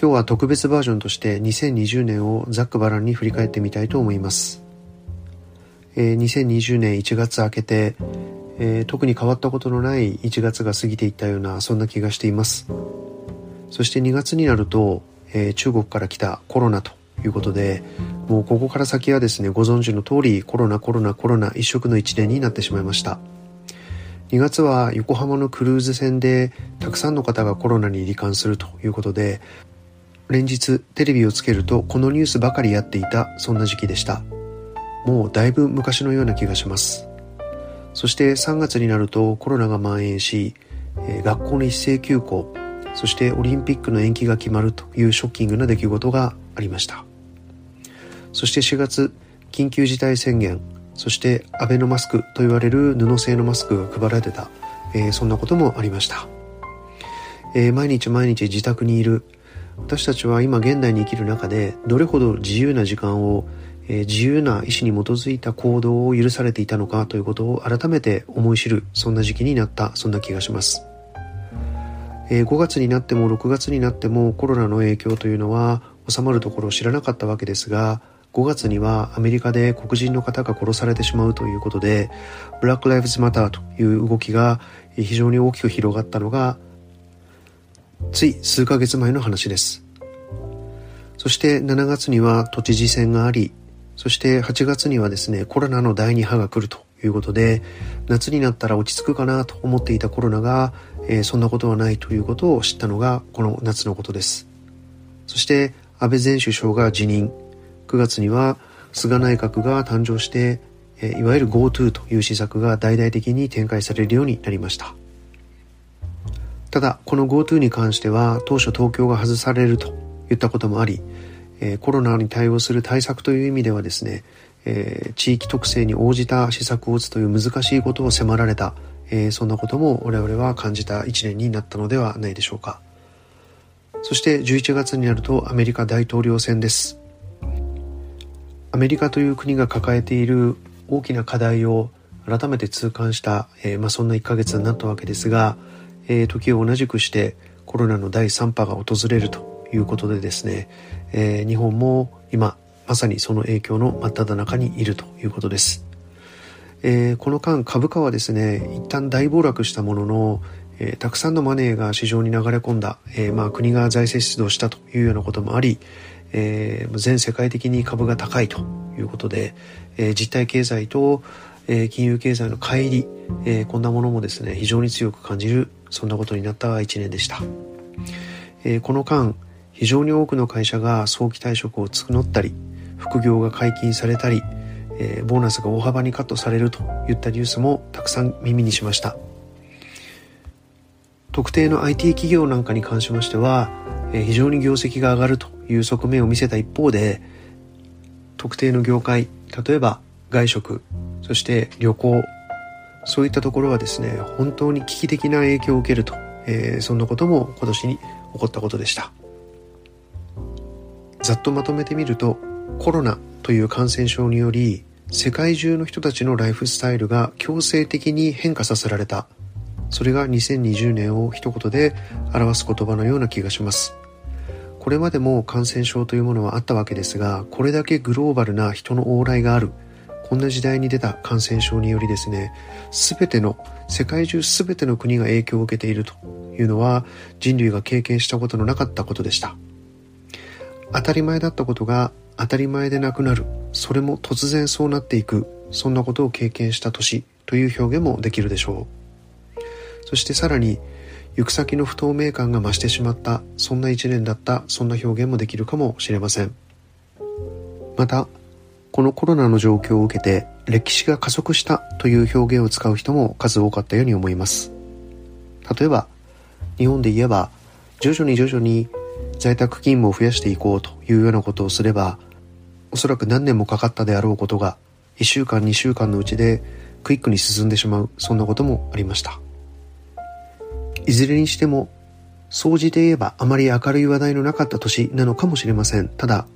今日は特別バージョンとして2020年をざっくばらんに振り返ってみたいと思います。えー、2020年1月明けて、えー、特に変わったことのない1月が過ぎていったようなそんな気がしていますそして2月になると、えー、中国から来たコロナということでもうここから先はですねご存知の通りコロナコロナコロナ一色の1年になってしまいました2月は横浜のクルーズ船でたくさんの方がコロナに罹患するということで連日テレビをつけるとこのニュースばかりやっていたそんな時期でした。もうだいぶ昔のような気がします。そして3月になるとコロナが蔓延し、学校の一斉休校そしてオリンピックの延期が決まるというショッキングな出来事がありました。そして4月緊急事態宣言そしてアベノマスクと言われる布製のマスクが配られてた、えー、そんなこともありました、えー、毎日毎日自宅にいる私たちは今現代に生きる中でどれほど自由な時間をえ自由な意志に基づいた行動を許されていたのかということを改めて思い知るそんな時期になったそんな気がします、え5月になっても6月になってもコロナの影響というのは収まるところを知らなかったわけですが5月にはアメリカで黒人の方が殺されてしまうということでブラック・ライブズ・マターという動きが非常に大きく広がったのがつい数ヶ月前の話ですそして7月には都知事選がありそして8月にはですね、コロナの第2波が来るということで、夏になったら落ち着くかなと思っていたコロナが、えー、そんなことはないということを知ったのがこの夏のことです。そして安倍前首相が辞任。9月には菅内閣が誕生して、いわゆる GoTo という施策が大々的に展開されるようになりました。ただ、この GoTo に関しては当初東京が外されるといったこともあり、え、コロナに対応する対策という意味ではですね、え、地域特性に応じた施策を打つという難しいことを迫られた、え、そんなことも我々は感じた一年になったのではないでしょうか。そして11月になるとアメリカ大統領選です。アメリカという国が抱えている大きな課題を改めて痛感した、え、まあ、そんな1ヶ月になったわけですが、えー、時を同じくしてコロナの第3波が訪れるということでですね、えー、日本も今まさにその影響の真っ只中にいるということです。えー、この間株価はですね一旦大暴落したものの、えー、たくさんのマネーが市場に流れ込んだ、えー、まあ、国が財政出動したというようなこともあり、え全世界的に株が高いということで、え実体経済と、え金融経済の乖離、えこんなものもですね非常に強く感じるそんなことになった一年でした、えこの間非常に多くの会社が早期退職を募ったり副業が解禁されたり、えー、ボーナスが大幅にカットされるといったニュースもたくさん耳にしました。特定の IT 企業なんかに関しましては、えー、非常に業績が上がるという側面を見せた一方で特定の業界例えば外食そして旅行そういったところはですね本当に危機的な影響を受けると、えー、そんなことも今年に起こったことでした。ざっとまとめてみるとコロナという感染症により世界中の人たちのライフスタイルが強制的に変化させられた。それが2020年を一言で表す言葉のような気がします。これまでも感染症というものはあったわけですがこれだけグローバルな人の往来がある。こんな時代に出た感染症によりですね全ての世界中全ての国が影響を受けているというのは人類が経験したことのなかったことでした。当たり前だったことが当たり前でなくなる。それも突然そうなっていく。そんなことを経験した年という表現もできるでしょう。そしてさらに行く先の不透明感が増してしまった。そんな一年だった。そんな表現もできるかもしれません。またこのコロナの状況を受けて歴史が加速したという表現を使う人も数多かったように思います。例えば日本で言えば徐々に徐々に在宅勤務を増やしていこうというようなことをすればおそらく何年もかかったであろうことが1週間2週間のうちでクイックに進んでしまうそんなこともありました。いずれにしても総じて言えばあまり明るい話題のなかった年なのかもしれません。ただ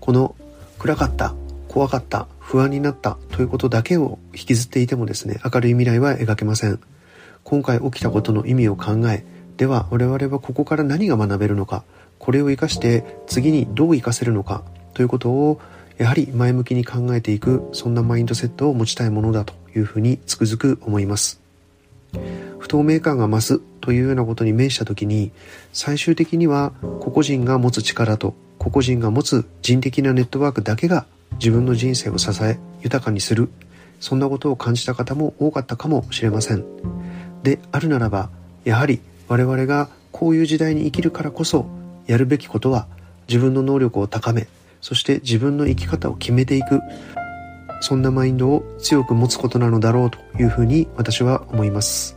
この暗かった怖かった不安になったということだけを引きずっていてもですね明るい未来は描けません。今回起きたことの意味を考えでは我々はここから何が学べるのかこれを活かして次にどう活かせるのかということをやはり前向きに考えていくそんなマインドセットを持ちたいものだというふうにつくづく思います。不透明感が増すというようなことに面した時に最終的には個々人が持つ力と個々人が持つ人的なネットワークだけが自分の人生を支え豊かにする。そんなことを感じた方も多かったかもしれません。であるならばやはり我々がこういう時代に生きるからこそやるべきことは自分の能力を高めそして自分の生き方を決めていくそんなマインドを強く持つことなのだろうというふうに私は思います。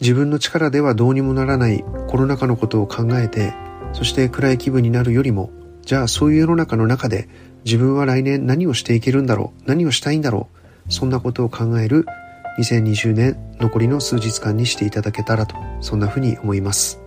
自分の力ではどうにもならないコロナ禍のことを考えてそして暗い気分になるよりもじゃあそういう世の中の中で自分は来年何をしていけるんだろう？何をしたいんだろう？そんなことを考える2020年残りの数日間にしていただけたらとそんなふうに思います。